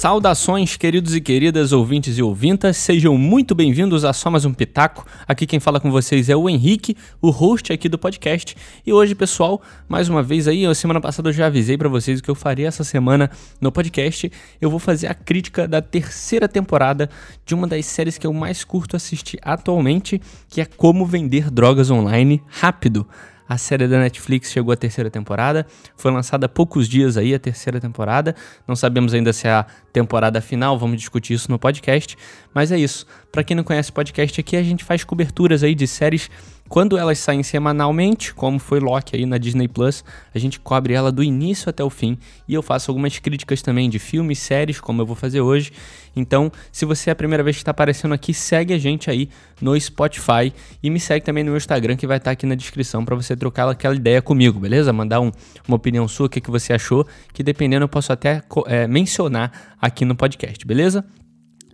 Saudações, queridos e queridas ouvintes e ouvintas, sejam muito bem-vindos a Só Mais Um Pitaco. Aqui quem fala com vocês é o Henrique, o host aqui do podcast. E hoje, pessoal, mais uma vez aí, a semana passada eu já avisei para vocês o que eu faria essa semana no podcast. Eu vou fazer a crítica da terceira temporada de uma das séries que eu mais curto assistir atualmente, que é Como Vender Drogas Online Rápido. A série da Netflix chegou à terceira temporada, foi lançada há poucos dias aí a terceira temporada. Não sabemos ainda se é a temporada final, vamos discutir isso no podcast, mas é isso. Para quem não conhece o podcast aqui, a gente faz coberturas aí de séries quando elas saem semanalmente, como foi Loki aí na Disney Plus, a gente cobre ela do início até o fim e eu faço algumas críticas também de filmes, séries, como eu vou fazer hoje. Então, se você é a primeira vez que está aparecendo aqui, segue a gente aí no Spotify e me segue também no meu Instagram que vai estar tá aqui na descrição para você trocar aquela ideia comigo, beleza? Mandar um, uma opinião sua, o que, que você achou, que dependendo eu posso até é, mencionar aqui no podcast, beleza?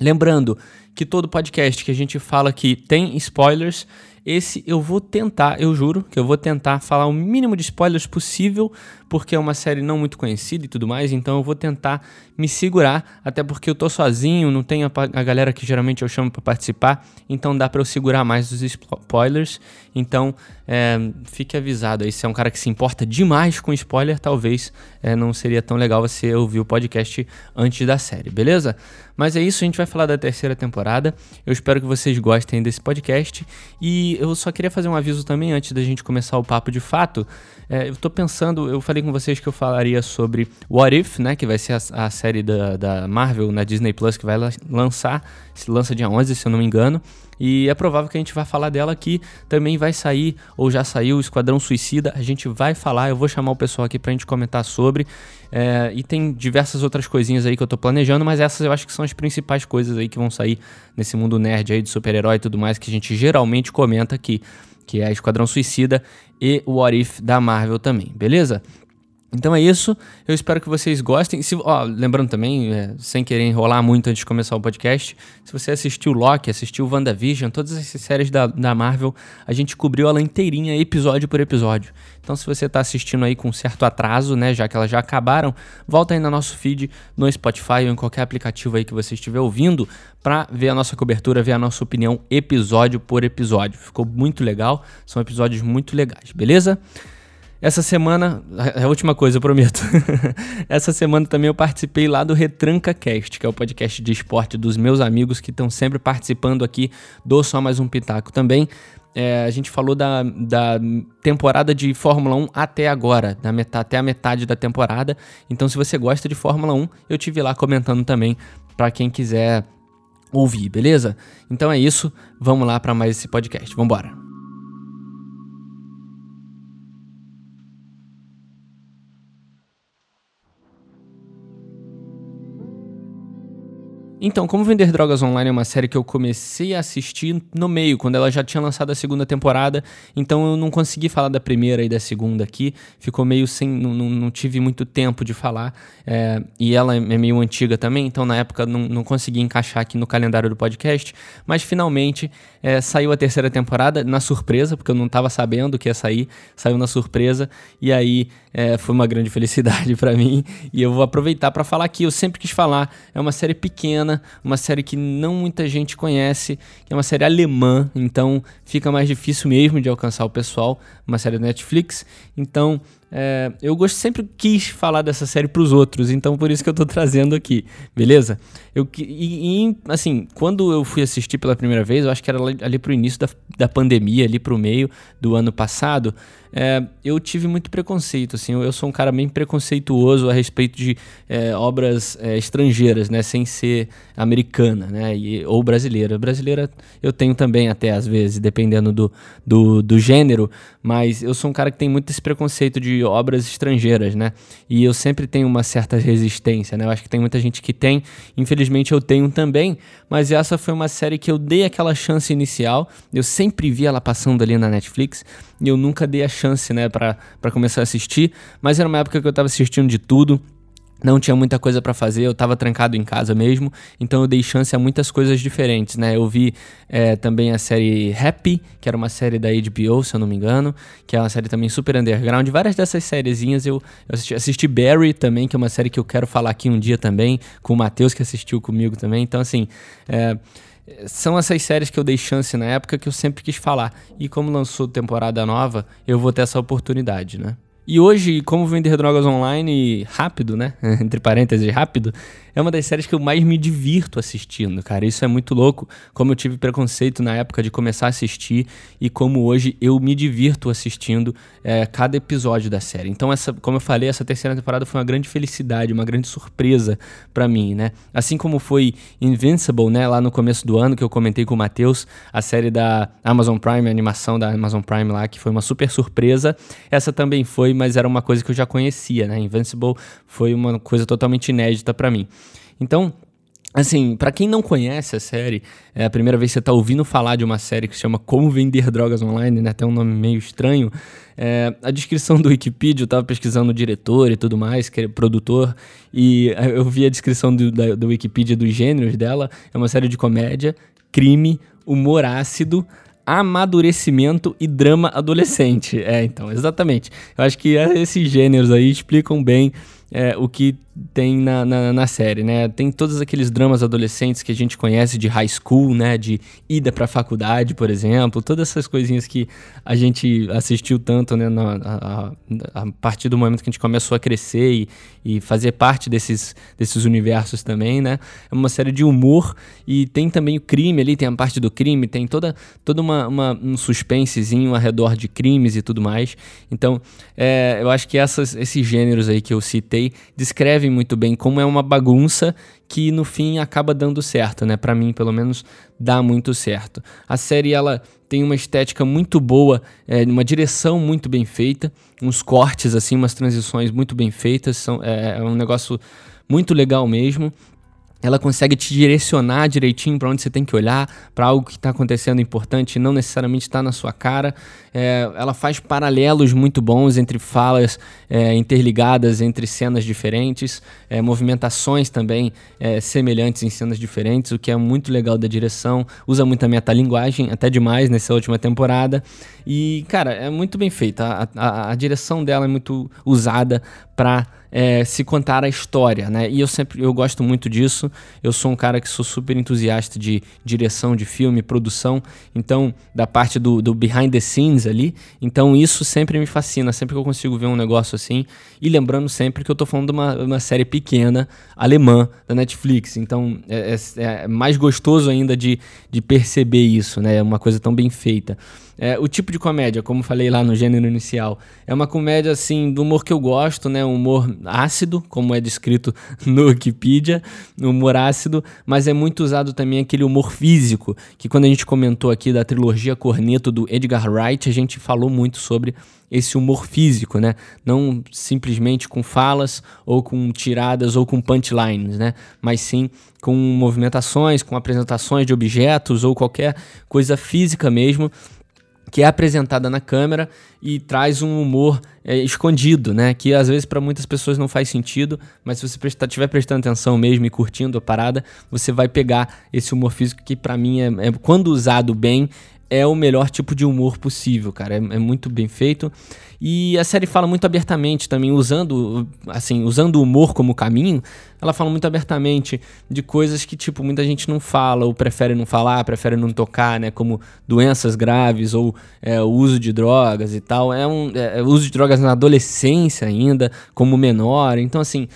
Lembrando que todo podcast que a gente fala aqui tem spoilers esse eu vou tentar, eu juro que eu vou tentar falar o mínimo de spoilers possível, porque é uma série não muito conhecida e tudo mais, então eu vou tentar me segurar, até porque eu tô sozinho, não tenho a, a galera que geralmente eu chamo para participar, então dá para eu segurar mais os spoilers. Então, é, fique avisado aí, se é um cara que se importa demais com spoiler, talvez é, não seria tão legal você ouvir o podcast antes da série, beleza? Mas é isso, a gente vai falar da terceira temporada. Eu espero que vocês gostem desse podcast e eu só queria fazer um aviso também antes da gente começar o papo de fato. É, eu tô pensando, eu falei com vocês que eu falaria sobre What If, né? Que vai ser a, a série da, da, Marvel na Disney Plus que vai lançar, se lança dia 11, se eu não me engano. E é provável que a gente vai falar dela aqui. Também vai sair, ou já saiu, o Esquadrão Suicida. A gente vai falar, eu vou chamar o pessoal aqui pra gente comentar sobre. É, e tem diversas outras coisinhas aí que eu tô planejando, mas essas eu acho que são as principais coisas aí que vão sair nesse mundo nerd aí de super-herói e tudo mais que a gente geralmente comenta aqui. Que é Esquadrão Suicida e o What If da Marvel também, beleza? Então é isso, eu espero que vocês gostem. Se, ó, lembrando também, é, sem querer enrolar muito antes de começar o podcast, se você assistiu Loki, assistiu WandaVision, todas essas séries da, da Marvel, a gente cobriu ela inteirinha, episódio por episódio. Então se você está assistindo aí com certo atraso, né, já que elas já acabaram, volta aí no nosso feed, no Spotify ou em qualquer aplicativo aí que você estiver ouvindo, para ver a nossa cobertura, ver a nossa opinião episódio por episódio. Ficou muito legal, são episódios muito legais, beleza? Essa semana, é a última coisa, eu prometo. Essa semana também eu participei lá do Retranca Cast, que é o podcast de esporte dos meus amigos que estão sempre participando aqui do Só Mais Um Pitaco também. É, a gente falou da, da temporada de Fórmula 1 até agora, da metade, até a metade da temporada. Então, se você gosta de Fórmula 1, eu tive lá comentando também para quem quiser ouvir, beleza? Então é isso, vamos lá para mais esse podcast. Vamos embora. Então, Como Vender Drogas Online é uma série que eu comecei a assistir no meio, quando ela já tinha lançado a segunda temporada, então eu não consegui falar da primeira e da segunda aqui, ficou meio sem. não, não tive muito tempo de falar, é, e ela é meio antiga também, então na época não, não consegui encaixar aqui no calendário do podcast, mas finalmente é, saiu a terceira temporada, na surpresa, porque eu não estava sabendo que ia sair, saiu na surpresa, e aí é, foi uma grande felicidade para mim, e eu vou aproveitar para falar aqui, eu sempre quis falar, é uma série pequena uma série que não muita gente conhece, é uma série alemã, então fica mais difícil mesmo de alcançar o pessoal, uma série da Netflix. Então, é, eu gosto, sempre quis falar dessa série para os outros, então por isso que eu estou trazendo aqui, beleza? Eu, e, e, assim, quando eu fui assistir pela primeira vez, eu acho que era ali, ali pro início da, da pandemia, ali pro meio do ano passado, é, eu tive muito preconceito, assim, eu, eu, sou um cara bem preconceituoso a respeito de é, obras é, estrangeiras, né, sem ser americana, né, e, ou brasileira. Brasileira eu tenho também até às vezes, dependendo do, do, do gênero, mas eu sou um cara que tem muito esse preconceito de obras estrangeiras, né, e eu sempre tenho uma certa resistência, né, eu acho que tem muita gente que tem, infelizmente eu tenho também, mas essa foi uma série que eu dei aquela chance inicial, eu sempre vi ela passando ali na Netflix, e eu nunca dei a chance, né, para começar a assistir, mas era uma época que eu tava assistindo de tudo, não tinha muita coisa para fazer, eu tava trancado em casa mesmo, então eu dei chance a muitas coisas diferentes, né? Eu vi é, também a série Happy, que era uma série da HBO, se eu não me engano, que é uma série também super underground. Várias dessas sériezinhas eu, eu assisti, assisti Barry também, que é uma série que eu quero falar aqui um dia também, com o Matheus que assistiu comigo também. Então, assim, é, são essas séries que eu dei chance na época que eu sempre quis falar. E como lançou temporada nova, eu vou ter essa oportunidade, né? E hoje, como vender drogas online rápido, né? Entre parênteses, rápido, é uma das séries que eu mais me divirto assistindo, cara. Isso é muito louco. Como eu tive preconceito na época de começar a assistir e como hoje eu me divirto assistindo é, cada episódio da série. Então, essa, como eu falei, essa terceira temporada foi uma grande felicidade, uma grande surpresa para mim, né? Assim como foi Invincible, né? Lá no começo do ano que eu comentei com o Matheus, a série da Amazon Prime, a animação da Amazon Prime lá, que foi uma super surpresa. Essa também foi, mas era uma coisa que eu já conhecia, né? Invincible foi uma coisa totalmente inédita para mim. Então, Assim, para quem não conhece a série, é a primeira vez que você tá ouvindo falar de uma série que se chama Como Vender Drogas Online, né? Tem um nome meio estranho. É, a descrição do Wikipedia, eu tava pesquisando o diretor e tudo mais, que é produtor, e eu vi a descrição do, da, do Wikipedia dos gêneros dela. É uma série de comédia, crime, humor ácido, amadurecimento e drama adolescente. É, então, exatamente. Eu acho que esses gêneros aí explicam bem é, o que tem na, na, na, série, né? Tem todos aqueles dramas adolescentes que a gente conhece de high school, né? De ida pra faculdade, por exemplo. Todas essas coisinhas que a gente assistiu tanto, né? Na, a, a, partir do momento que a gente começou a crescer e, e fazer parte desses, desses universos também, né? É uma série de humor e tem também o crime ali, tem a parte do crime, tem toda, toda uma, uma um suspensezinho ao redor de crimes e tudo mais. Então, é, eu acho que essas, esses gêneros aí que eu citei descrevem descrevem muito bem como é uma bagunça que no fim acaba dando certo, né? Para mim, pelo menos, dá muito certo. A série ela tem uma estética muito boa, é, uma direção muito bem feita, uns cortes assim, umas transições muito bem feitas, são, é, é um negócio muito legal mesmo ela consegue te direcionar direitinho para onde você tem que olhar, para algo que está acontecendo importante, não necessariamente está na sua cara. É, ela faz paralelos muito bons entre falas é, interligadas entre cenas diferentes, é, movimentações também é, semelhantes em cenas diferentes, o que é muito legal da direção. Usa muita metalinguagem, até demais nessa última temporada. E, cara, é muito bem feita. A, a, a direção dela é muito usada para é, se contar a história, né? E eu sempre eu gosto muito disso. Eu sou um cara que sou super entusiasta de direção de filme, produção, então da parte do, do behind the scenes ali. Então isso sempre me fascina, sempre que eu consigo ver um negócio assim. E lembrando sempre que eu tô falando de uma, uma série pequena alemã da Netflix. Então é, é, é mais gostoso ainda de, de perceber isso, né? É uma coisa tão bem feita. É, o tipo de comédia, como falei lá no gênero inicial, é uma comédia assim do humor que eu gosto, né? Um humor ácido, como é descrito no Wikipedia, humor ácido, mas é muito usado também aquele humor físico, que quando a gente comentou aqui da trilogia Corneto do Edgar Wright, a gente falou muito sobre esse humor físico, né? Não simplesmente com falas ou com tiradas ou com punchlines, né? Mas sim com movimentações, com apresentações de objetos ou qualquer coisa física mesmo que é apresentada na câmera e traz um humor é, escondido, né? Que às vezes para muitas pessoas não faz sentido, mas se você estiver prestando atenção mesmo e curtindo a parada, você vai pegar esse humor físico que para mim é, é, quando usado bem, é o melhor tipo de humor possível, cara. É, é, muito bem feito. E a série fala muito abertamente também, usando assim, usando o humor como caminho. Ela fala muito abertamente de coisas que, tipo, muita gente não fala, ou prefere não falar, prefere não tocar, né? Como doenças graves ou é, o uso de drogas e tal. É um é, é uso de drogas na adolescência ainda, como menor. Então, assim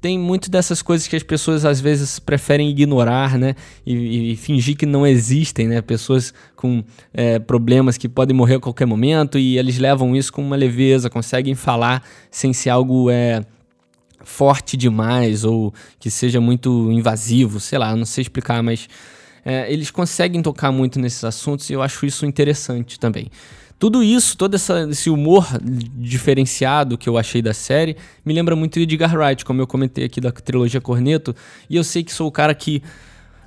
tem muito dessas coisas que as pessoas às vezes preferem ignorar, né? E, e fingir que não existem, né? Pessoas com é, problemas que podem morrer a qualquer momento e eles levam isso com uma leveza, conseguem falar sem ser algo é, forte demais ou que seja muito invasivo, sei lá, não sei explicar, mas é, eles conseguem tocar muito nesses assuntos e eu acho isso interessante também. Tudo isso, todo essa, esse humor diferenciado que eu achei da série, me lembra muito Edgar Wright, como eu comentei aqui da trilogia Corneto. E eu sei que sou o cara que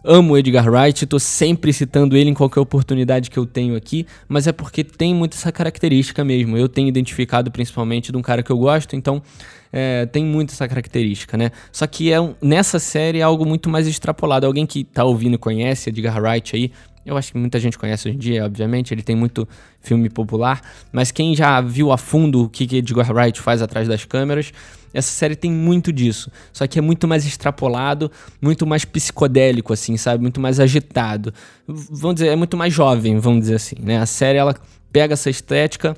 amo Edgar Wright, tô sempre citando ele em qualquer oportunidade que eu tenho aqui, mas é porque tem muito essa característica mesmo. Eu tenho identificado principalmente de um cara que eu gosto, então é, tem muito essa característica, né? Só que é nessa série é algo muito mais extrapolado. Alguém que tá ouvindo e conhece Edgar Wright aí, eu acho que muita gente conhece hoje em dia, obviamente, ele tem muito filme popular, mas quem já viu a fundo o que Edgar Wright faz atrás das câmeras, essa série tem muito disso. Só que é muito mais extrapolado, muito mais psicodélico, assim, sabe? Muito mais agitado. Vamos dizer, é muito mais jovem, vamos dizer assim, né? A série, ela pega essa estética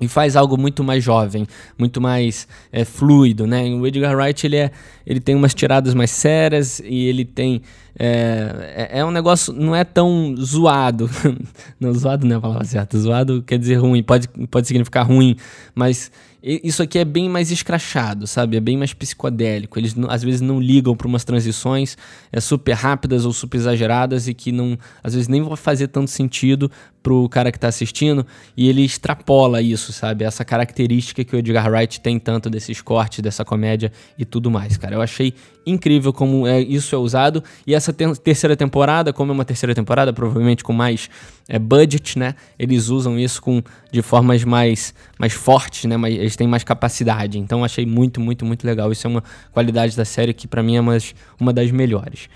e faz algo muito mais jovem, muito mais é, fluido, né? O Edgar Wright ele, é, ele tem umas tiradas mais sérias e ele tem é, é, é um negócio não é tão zoado, não zoado não é a palavra certa, zoado quer dizer ruim, pode, pode significar ruim, mas isso aqui é bem mais escrachado, sabe? É bem mais psicodélico. Eles às vezes não ligam para umas transições é, super rápidas ou super exageradas e que não, às vezes nem vão fazer tanto sentido pro cara que está assistindo e ele extrapola isso, sabe? Essa característica que o Edgar Wright tem tanto desses cortes, dessa comédia e tudo mais, cara. Eu achei incrível como é, isso é usado e essa ter terceira temporada, como é uma terceira temporada, provavelmente com mais é, budget, né? Eles usam isso com de formas mais mais fortes, né? Mas eles têm mais capacidade. Então achei muito, muito, muito legal. Isso é uma qualidade da série que para mim é uma, uma das melhores.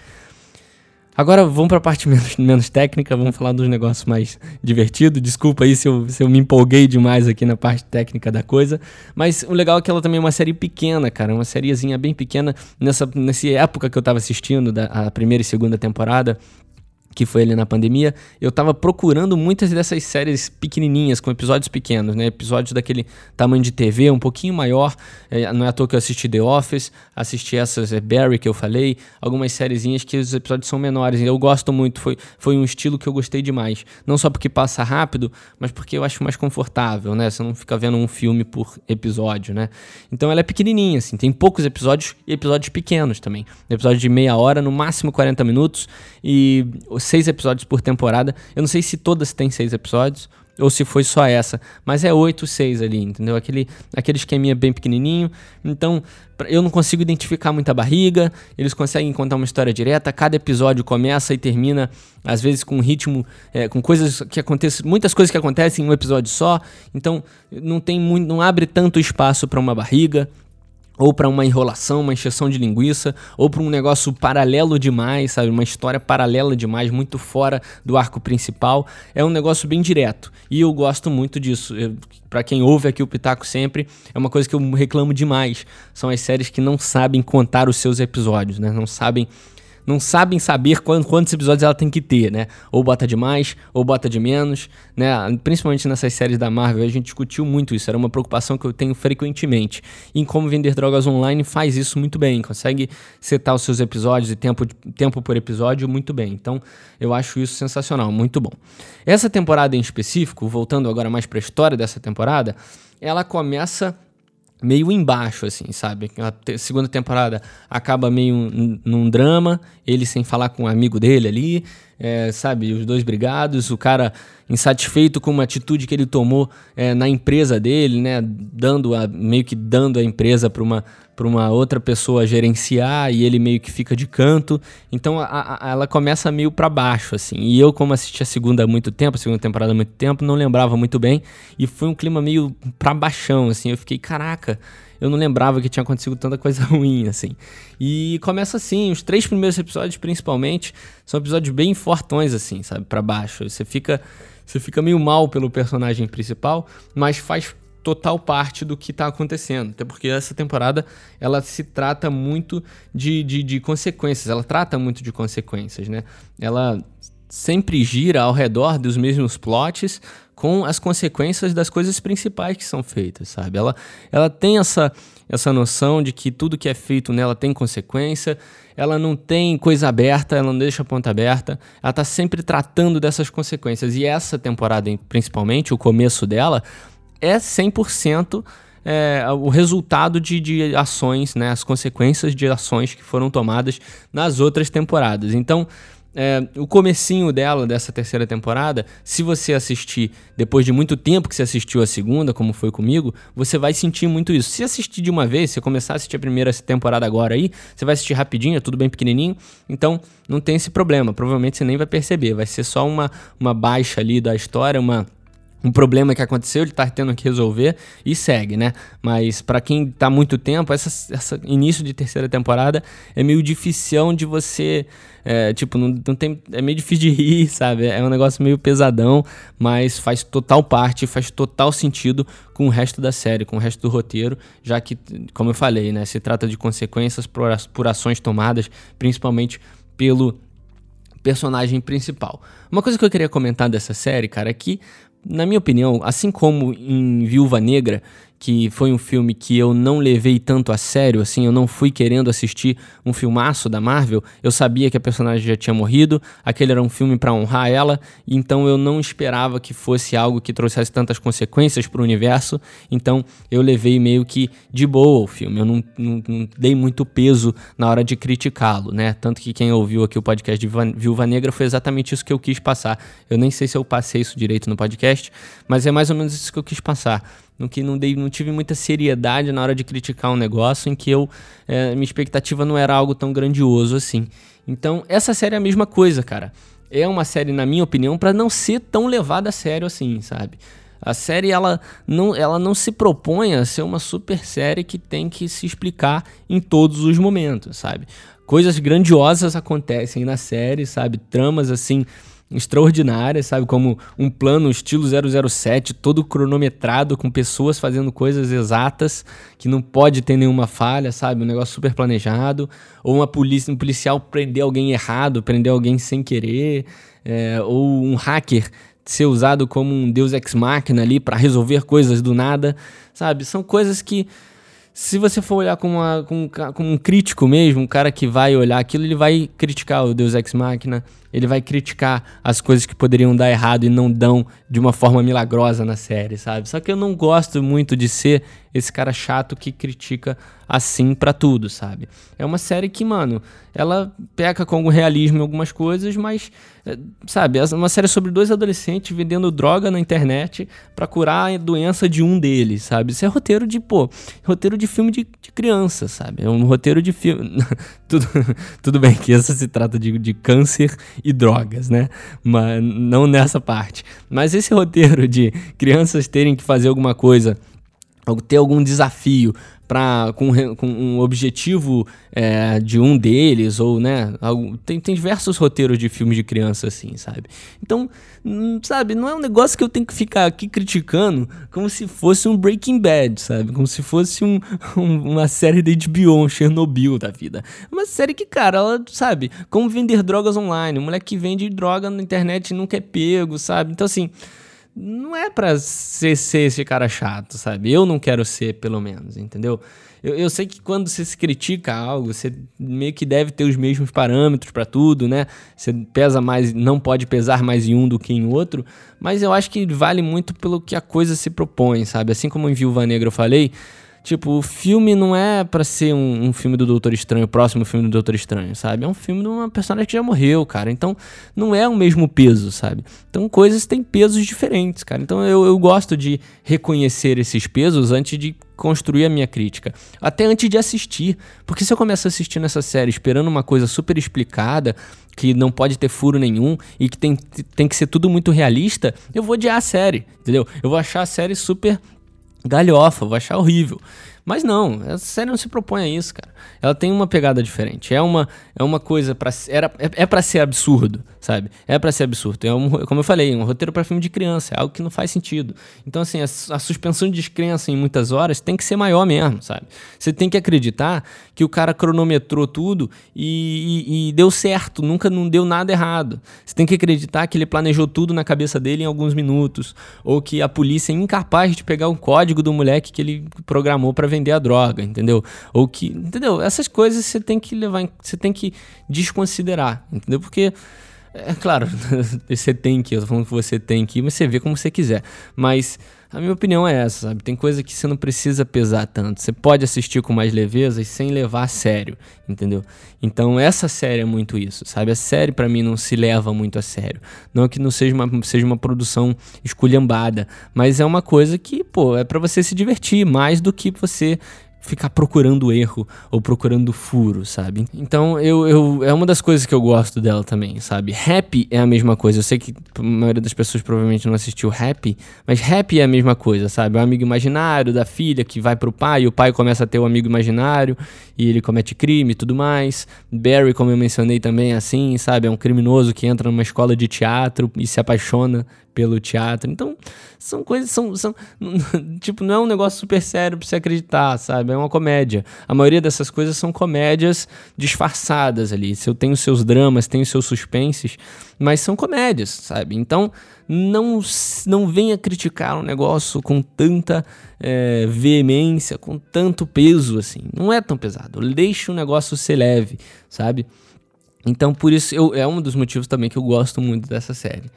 Agora vamos para a parte menos, menos técnica, vamos falar dos negócios mais divertidos. Desculpa aí se eu, se eu me empolguei demais aqui na parte técnica da coisa. Mas o legal é que ela também é uma série pequena, cara. Uma sériezinha bem pequena. Nessa, nessa época que eu tava assistindo, da, a primeira e segunda temporada, que foi ali na pandemia, eu tava procurando muitas dessas séries pequenininhas, com episódios pequenos, né? Episódios daquele tamanho de TV, um pouquinho maior. É, não é à toa que eu assisti The Office, assisti essas é, Barry que eu falei, algumas sériezinhas que os episódios são menores. Eu gosto muito, foi, foi um estilo que eu gostei demais. Não só porque passa rápido, mas porque eu acho mais confortável, né? Você não fica vendo um filme por episódio, né? Então ela é pequenininha, assim, tem poucos episódios e episódios pequenos também. Episódio de meia hora, no máximo 40 minutos, e seis episódios por temporada. Eu não sei se todas têm seis episódios ou se foi só essa, mas é oito, seis ali, entendeu? Aquele, aquele esqueminha bem pequenininho. Então, eu não consigo identificar muita barriga, eles conseguem contar uma história direta, cada episódio começa e termina, às vezes com um ritmo, é, com coisas que acontecem, muitas coisas que acontecem em um episódio só, então não tem muito, não abre tanto espaço para uma barriga, ou para uma enrolação, uma encheção de linguiça, ou para um negócio paralelo demais, sabe? Uma história paralela demais, muito fora do arco principal. É um negócio bem direto. E eu gosto muito disso. Para quem ouve aqui o Pitaco sempre, é uma coisa que eu reclamo demais. São as séries que não sabem contar os seus episódios, né? Não sabem não sabem saber quantos episódios ela tem que ter, né? Ou bota de mais, ou bota de menos, né? Principalmente nessas séries da Marvel, a gente discutiu muito isso, era uma preocupação que eu tenho frequentemente. E como vender drogas online faz isso muito bem, consegue setar os seus episódios e tempo, tempo por episódio muito bem. Então, eu acho isso sensacional, muito bom. Essa temporada em específico, voltando agora mais para a história dessa temporada, ela começa meio embaixo, assim, sabe? A segunda temporada acaba meio num drama, ele sem falar com um amigo dele ali, é, sabe? Os dois brigados, o cara insatisfeito com uma atitude que ele tomou é, na empresa dele, né? Dando a, meio que dando a empresa para uma, uma outra pessoa gerenciar e ele meio que fica de canto. Então a, a, ela começa meio para baixo, assim. E eu, como assisti a segunda há muito tempo, a segunda temporada há muito tempo, não lembrava muito bem. E foi um clima meio pra baixão, assim. Eu fiquei, caraca eu não lembrava que tinha acontecido tanta coisa ruim, assim. E começa assim, os três primeiros episódios, principalmente, são episódios bem fortões, assim, sabe, para baixo. Você fica, você fica meio mal pelo personagem principal, mas faz total parte do que está acontecendo. Até porque essa temporada ela se trata muito de, de, de, consequências, ela trata muito de consequências, né? Ela sempre gira ao redor dos mesmos plots, com as consequências das coisas principais que são feitas, sabe? Ela, ela tem essa, essa noção de que tudo que é feito nela tem consequência, ela não tem coisa aberta, ela não deixa a ponta aberta, ela está sempre tratando dessas consequências. E essa temporada, principalmente, o começo dela, é 100% é, o resultado de, de ações, né, as consequências de ações que foram tomadas nas outras temporadas. Então, é, o comecinho dela, dessa terceira temporada, se você assistir depois de muito tempo que você assistiu a segunda, como foi comigo, você vai sentir muito isso. Se assistir de uma vez, se começar a assistir a primeira temporada agora aí, você vai assistir rapidinho, é tudo bem pequenininho, então não tem esse problema. Provavelmente você nem vai perceber, vai ser só uma, uma baixa ali da história, uma um problema que aconteceu, ele tá tendo que resolver e segue, né? Mas para quem tá muito tempo, essa, essa início de terceira temporada é meio difícil de você. É, tipo, não, não tem. É meio difícil de rir, sabe? É um negócio meio pesadão, mas faz total parte, faz total sentido com o resto da série, com o resto do roteiro, já que, como eu falei, né? Se trata de consequências por, por ações tomadas, principalmente pelo personagem principal. Uma coisa que eu queria comentar dessa série, cara, é que na minha opinião, assim como em Viúva Negra, que foi um filme que eu não levei tanto a sério, assim, eu não fui querendo assistir um filmaço da Marvel, eu sabia que a personagem já tinha morrido, aquele era um filme para honrar ela, então eu não esperava que fosse algo que trouxesse tantas consequências para o universo, então eu levei meio que de boa o filme, eu não, não, não dei muito peso na hora de criticá-lo, né? Tanto que quem ouviu aqui o podcast de Viúva Negra foi exatamente isso que eu quis passar. Eu nem sei se eu passei isso direito no podcast, mas é mais ou menos isso que eu quis passar no que não, dei, não tive muita seriedade na hora de criticar um negócio em que eu é, minha expectativa não era algo tão grandioso assim. Então, essa série é a mesma coisa, cara. É uma série, na minha opinião, para não ser tão levada a sério assim, sabe? A série ela não, ela não se propõe a ser uma super série que tem que se explicar em todos os momentos, sabe? Coisas grandiosas acontecem na série, sabe? Tramas assim extraordinárias, sabe? Como um plano estilo 007, todo cronometrado, com pessoas fazendo coisas exatas, que não pode ter nenhuma falha, sabe? Um negócio super planejado. Ou uma polícia, um policial prender alguém errado, prender alguém sem querer. É, ou um hacker ser usado como um deus ex-máquina ali para resolver coisas do nada, sabe? São coisas que se você for olhar como, uma, como, como, um crítico mesmo, um cara que vai olhar aquilo, ele vai criticar o Deus Ex Machina, ele vai criticar as coisas que poderiam dar errado e não dão de uma forma milagrosa na série, sabe? Só que eu não gosto muito de ser esse cara chato que critica assim para tudo, sabe? É uma série que, mano, ela peca com algum realismo em algumas coisas, mas, é, sabe, é uma série sobre dois adolescentes vendendo droga na internet para curar a doença de um deles, sabe? Isso é roteiro de, pô, roteiro de filme de, de criança, sabe? É um roteiro de filme. tudo, tudo bem que essa se trata de, de câncer e drogas, né? Mas não nessa parte. Mas esse roteiro de crianças terem que fazer alguma coisa, ter algum desafio para com, com, um objetivo é, de um deles ou né tem, tem diversos roteiros de filmes de criança assim sabe? Então hum, sabe não é um negócio que eu tenho que ficar aqui criticando como se fosse um Breaking Bad sabe? Como se fosse um, um, uma série da HBO um Chernobyl da vida. Uma série que cara ela sabe como vender drogas online. Um moleque que vende droga na internet nunca é pego sabe? Então assim não é pra ser, ser, esse cara chato, sabe? Eu não quero ser, pelo menos, entendeu? Eu, eu sei que quando você se critica algo, você meio que deve ter os mesmos parâmetros para tudo, né? Você pesa mais, não pode pesar mais em um do que em outro, mas eu acho que vale muito pelo que a coisa se propõe, sabe? Assim como em Viúva Negra eu falei, Tipo, o filme não é para ser um, um, filme do Doutor Estranho, o próximo filme do Doutor Estranho, sabe? É um filme de uma personagem que já morreu, cara. Então, não é o mesmo peso, sabe? Então, coisas têm pesos diferentes, cara. Então, eu, eu gosto de reconhecer esses pesos antes de construir a minha crítica. Até antes de assistir. Porque se eu começo a assistir nessa série esperando uma coisa super explicada, que não pode ter furo nenhum e que tem, tem que ser tudo muito realista, eu vou odiar a série, entendeu? Eu vou achar a série super galhofa, vou achar horrível. Mas não, a série não se propõe a isso, cara. Ela tem uma pegada diferente. É uma, é uma coisa para era é, é para ser absurdo, sabe? É para ser absurdo. É um, como eu falei, um roteiro para filme de criança, é algo que não faz sentido. Então assim, a, a, suspensão de descrença em muitas horas tem que ser maior mesmo, sabe? Você tem que acreditar que o cara cronometrou tudo e, e, e deu certo, nunca não deu nada errado. Você tem que acreditar que ele planejou tudo na cabeça dele em alguns minutos, ou que a polícia é incapaz de pegar o código do moleque que ele programou para vender a droga, entendeu? Ou que, entendeu? Essas coisas você tem que levar, você tem que desconsiderar, entendeu? Porque É claro, você tem que, eu tô falando que você tem que, mas você vê como você quiser. Mas a minha opinião é essa, sabe? Tem coisa que você não precisa pesar tanto. Você pode assistir com mais leveza e sem levar a sério, entendeu? Então essa série é muito isso, sabe? A série para mim não se leva muito a sério. Não que não seja uma, seja uma produção esculhambada, mas é uma coisa que, pô, é para você se divertir mais do que você ficar procurando erro ou procurando furo, sabe? Então, eu, eu é uma das coisas que eu gosto dela também, sabe? Happy é a mesma coisa. Eu sei que a maioria das pessoas provavelmente não assistiu Happy, mas Happy é a mesma coisa, sabe? Um amigo imaginário da filha que vai pro pai, e o pai começa a ter um amigo imaginário e ele comete crime e tudo mais. Barry, como eu mencionei também, é assim, sabe? É um criminoso que entra numa escola de teatro e se apaixona pelo teatro. Então, são coisas, são, são tipo, não é um negócio super sério pra você acreditar, sabe? É uma comédia. A maioria dessas coisas são comédias disfarçadas ali. Eu tenho seus dramas, tenho seus suspenses, mas são comédias, sabe? Então, não, não venha criticar um negócio com tanta é, veemência, com tanto peso, assim. Não é tão pesado. Deixe o negócio ser leve, sabe? Então, por isso, eu, é um dos motivos também que eu gosto muito dessa série.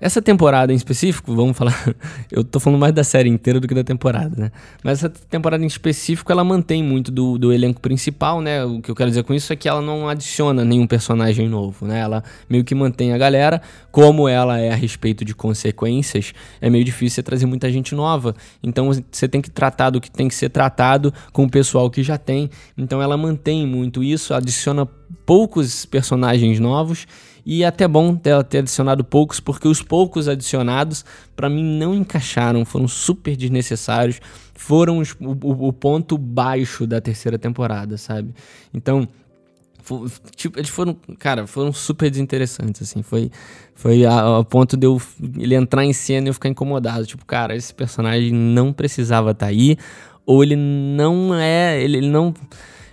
Essa temporada em específico, vamos falar. Eu tô falando mais da série inteira do que da temporada, né? Mas essa temporada em específico, ela mantém muito do, do elenco principal, né? O que eu quero dizer com isso é que ela não adiciona nenhum personagem novo, né? Ela meio que mantém a galera. Como ela é a respeito de consequências, é meio difícil você trazer muita gente nova. Então você tem que tratar do que tem que ser tratado com o pessoal que já tem. Então ela mantém muito isso, adiciona poucos personagens novos e é até bom dela ter adicionado poucos, porque os poucos adicionados, para mim, não encaixaram, foram super desnecessários, foram os, o, o ponto baixo da terceira temporada, sabe? Então, tipo, eles foram, cara, foram super desinteressantes, assim, foi, foi a, ponto de eu, ele entrar em cena e eu ficar incomodado, tipo, cara, esse personagem não precisava estar tá aí, ou ele não é, ele, ele não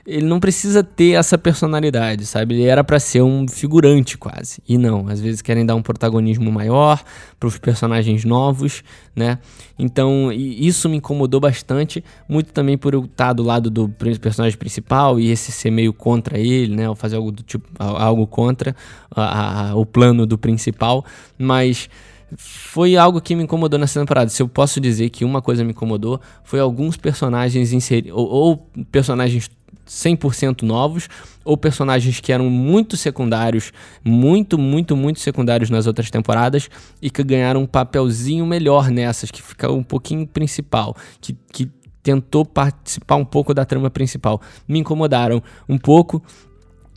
ele não precisa ter essa personalidade, sabe? Ele era para ser um figurante quase. E não, às vezes querem dar um protagonismo maior para os personagens novos, né? Então, isso me incomodou bastante, muito também por eu estar do lado do personagem principal e esse ser meio contra ele, né? Ou fazer algo do tipo algo contra a, a, o plano do principal, mas foi algo que me incomodou nessa temporada. Se eu posso dizer que uma coisa me incomodou, foi alguns personagens inseridos, ou, ou personagens 100% novos ou personagens que eram muito secundários, muito, muito, muito secundários nas outras temporadas e que ganharam um papelzinho melhor nessas, que ficou um pouquinho principal, que, que tentou participar um pouco da trama principal. Me incomodaram um pouco,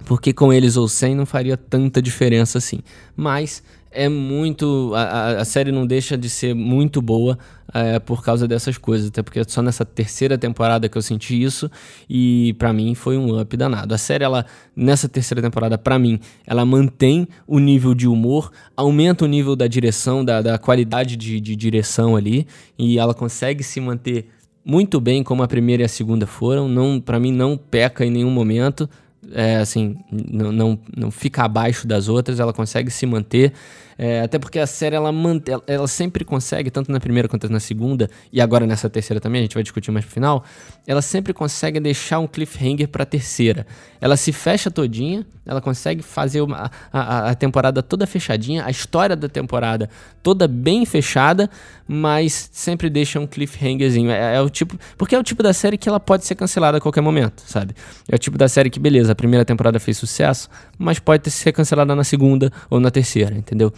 porque com eles ou sem não faria tanta diferença assim. Mas é muito. A, a, série não deixa de ser muito boa é, por causa dessas coisas. Até porque só nessa terceira temporada que eu senti isso. E para mim foi um up danado. A série, ela, nessa terceira temporada, para mim, ela mantém o nível de humor, aumenta o nível da direção, da, da qualidade de, de direção ali. E ela consegue se manter muito bem como a primeira e a segunda foram. Não, para mim, não peca em nenhum momento. É, assim, não, não, não fica abaixo das outras, ela consegue se manter. É, até porque a série ela, mantém, ela sempre consegue, tanto na primeira quanto na segunda, e agora nessa terceira também, a gente vai discutir mais pro final, ela sempre consegue deixar um cliffhanger pra terceira. Ela se fecha todinha, ela consegue fazer uma, a, a, temporada toda fechadinha, a história da temporada toda bem fechada, mas sempre deixa um cliffhangerzinho. É, é, o tipo. Porque é o tipo da série que ela pode ser cancelada a qualquer momento, sabe? É o tipo da série que, beleza, a primeira temporada fez sucesso, mas pode ser cancelada na segunda ou na terceira, entendeu?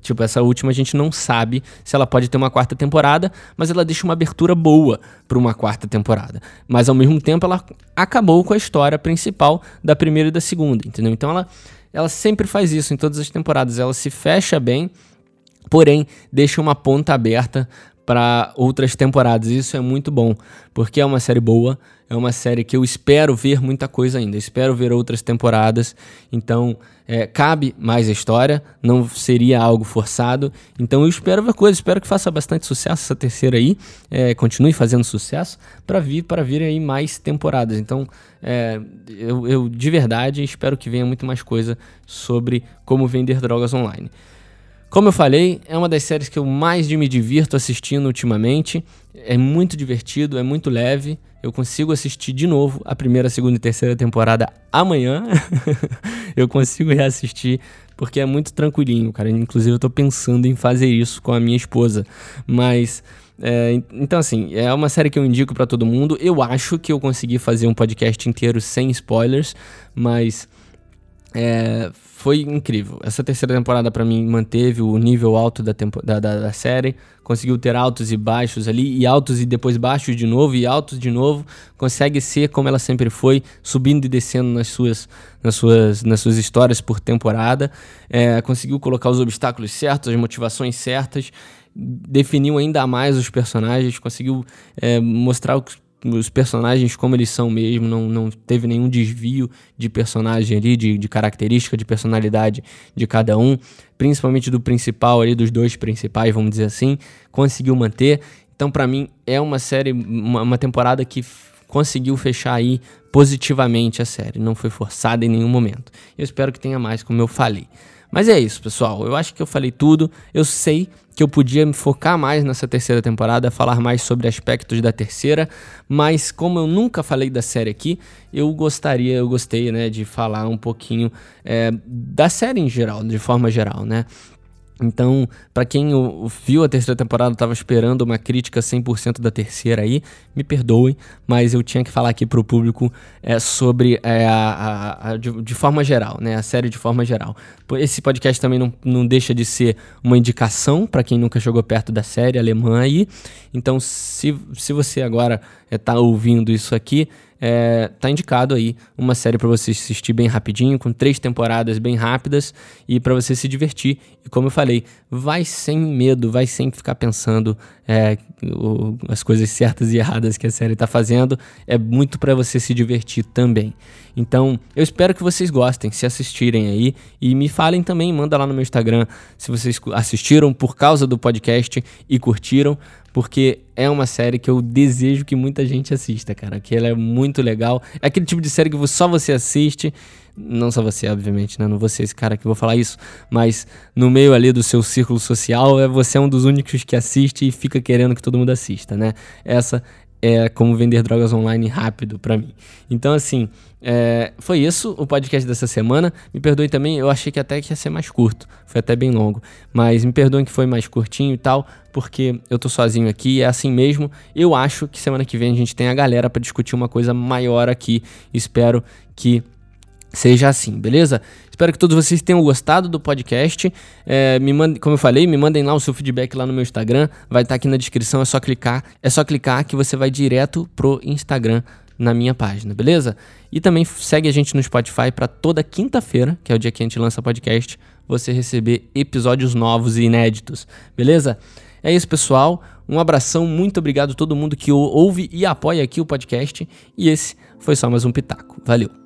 Tipo, essa última a gente não sabe se ela pode ter uma quarta temporada, mas ela deixa uma abertura boa para uma quarta temporada. Mas ao mesmo tempo ela acabou com a história principal da primeira e da segunda, entendeu? Então ela, ela sempre faz isso em todas as temporadas. Ela se fecha bem, porém deixa uma ponta aberta para outras temporadas. Isso é muito bom, porque é uma série boa, é uma série que eu espero ver muita coisa ainda, espero ver outras temporadas. Então, é, cabe mais a história, não seria algo forçado. Então, eu espero ver coisas, espero que faça bastante sucesso essa terceira aí, é, continue fazendo sucesso para vir para vir aí mais temporadas. Então, é, eu, eu de verdade espero que venha muito mais coisa sobre como vender drogas online. Como eu falei, é uma das séries que eu mais me divirto assistindo ultimamente. É muito divertido, é muito leve. Eu consigo assistir de novo a primeira, segunda e terceira temporada amanhã. eu consigo reassistir porque é muito tranquilinho, cara. Inclusive, eu tô pensando em fazer isso com a minha esposa. Mas. É, então, assim, é uma série que eu indico para todo mundo. Eu acho que eu consegui fazer um podcast inteiro sem spoilers, mas é, foi incrível. Essa terceira temporada para mim manteve o nível alto da, da, da, da, série, conseguiu ter altos e baixos ali, e altos e depois baixos de novo, e altos de novo. Consegue ser como ela sempre foi, subindo e descendo nas suas, nas suas, nas suas histórias por temporada. É, conseguiu colocar os obstáculos certos, as motivações certas, definiu ainda mais os personagens, conseguiu é, mostrar os personagens como eles são mesmo, não, não teve nenhum desvio de personagem ali, de, de característica, de personalidade de cada um, principalmente do principal ali, dos dois principais, vamos dizer assim, conseguiu manter. Então, para mim, é uma série, uma, uma temporada que conseguiu fechar aí positivamente a série, não foi forçada em nenhum momento. Eu espero que tenha mais, como eu falei. Mas é isso, pessoal. Eu acho que eu falei tudo. Eu sei que eu podia me focar mais nessa terceira temporada, falar mais sobre aspectos da terceira, mas como eu nunca falei da série aqui, eu gostaria, eu gostei, né, de falar um pouquinho é, da série em geral, de forma geral, né? Então, para quem viu a terceira temporada, estava esperando uma crítica 100% da terceira aí, me perdoem, mas eu tinha que falar aqui para o público é, sobre é, a, a, a de, de, forma geral, né? A série de forma geral. Esse podcast também não, não deixa de ser uma indicação para quem nunca chegou perto da série alemã aí. Então, se, se você agora está é, ouvindo isso aqui, é, tá indicado aí uma série para você assistir bem rapidinho, com três temporadas bem rápidas e para você se divertir. E como eu falei, vai sem medo, vai sem ficar pensando é, o, as coisas certas e erradas que a série tá fazendo. É muito para você se divertir também. Então, eu espero que vocês gostem, se assistirem aí e me falem também, manda lá no meu Instagram se vocês assistiram por causa do podcast e curtiram porque é uma série que eu desejo que muita gente assista, cara. Que ela é muito legal. É aquele tipo de série que só você assiste. Não só você, obviamente, né? Não ser esse cara que vou falar isso. Mas no meio ali do seu círculo social, é você é um dos únicos que assiste e fica querendo que todo mundo assista, né? Essa é como vender drogas online rápido para mim. Então, assim, é, foi isso o podcast dessa semana. Me perdoem também, eu achei que até que ia ser mais curto. Foi até bem longo. Mas me perdoem que foi mais curtinho e tal, porque eu tô sozinho aqui, é assim mesmo. Eu acho que semana que vem a gente tem a galera para discutir uma coisa maior aqui. Espero que seja assim, beleza? Espero que todos vocês tenham gostado do podcast. É, me mandem, como eu falei, me mandem lá o seu feedback lá no meu Instagram. Vai estar tá aqui na descrição, é só clicar. É só clicar que você vai direto pro Instagram na minha página, beleza? E também segue a gente no Spotify para toda quinta-feira, que é o dia que a gente lança podcast, você receber episódios novos e inéditos, beleza? É isso, pessoal. Um abração, muito obrigado a todo mundo que ouve e apoia aqui o podcast. E esse foi só mais um Pitaco. Valeu!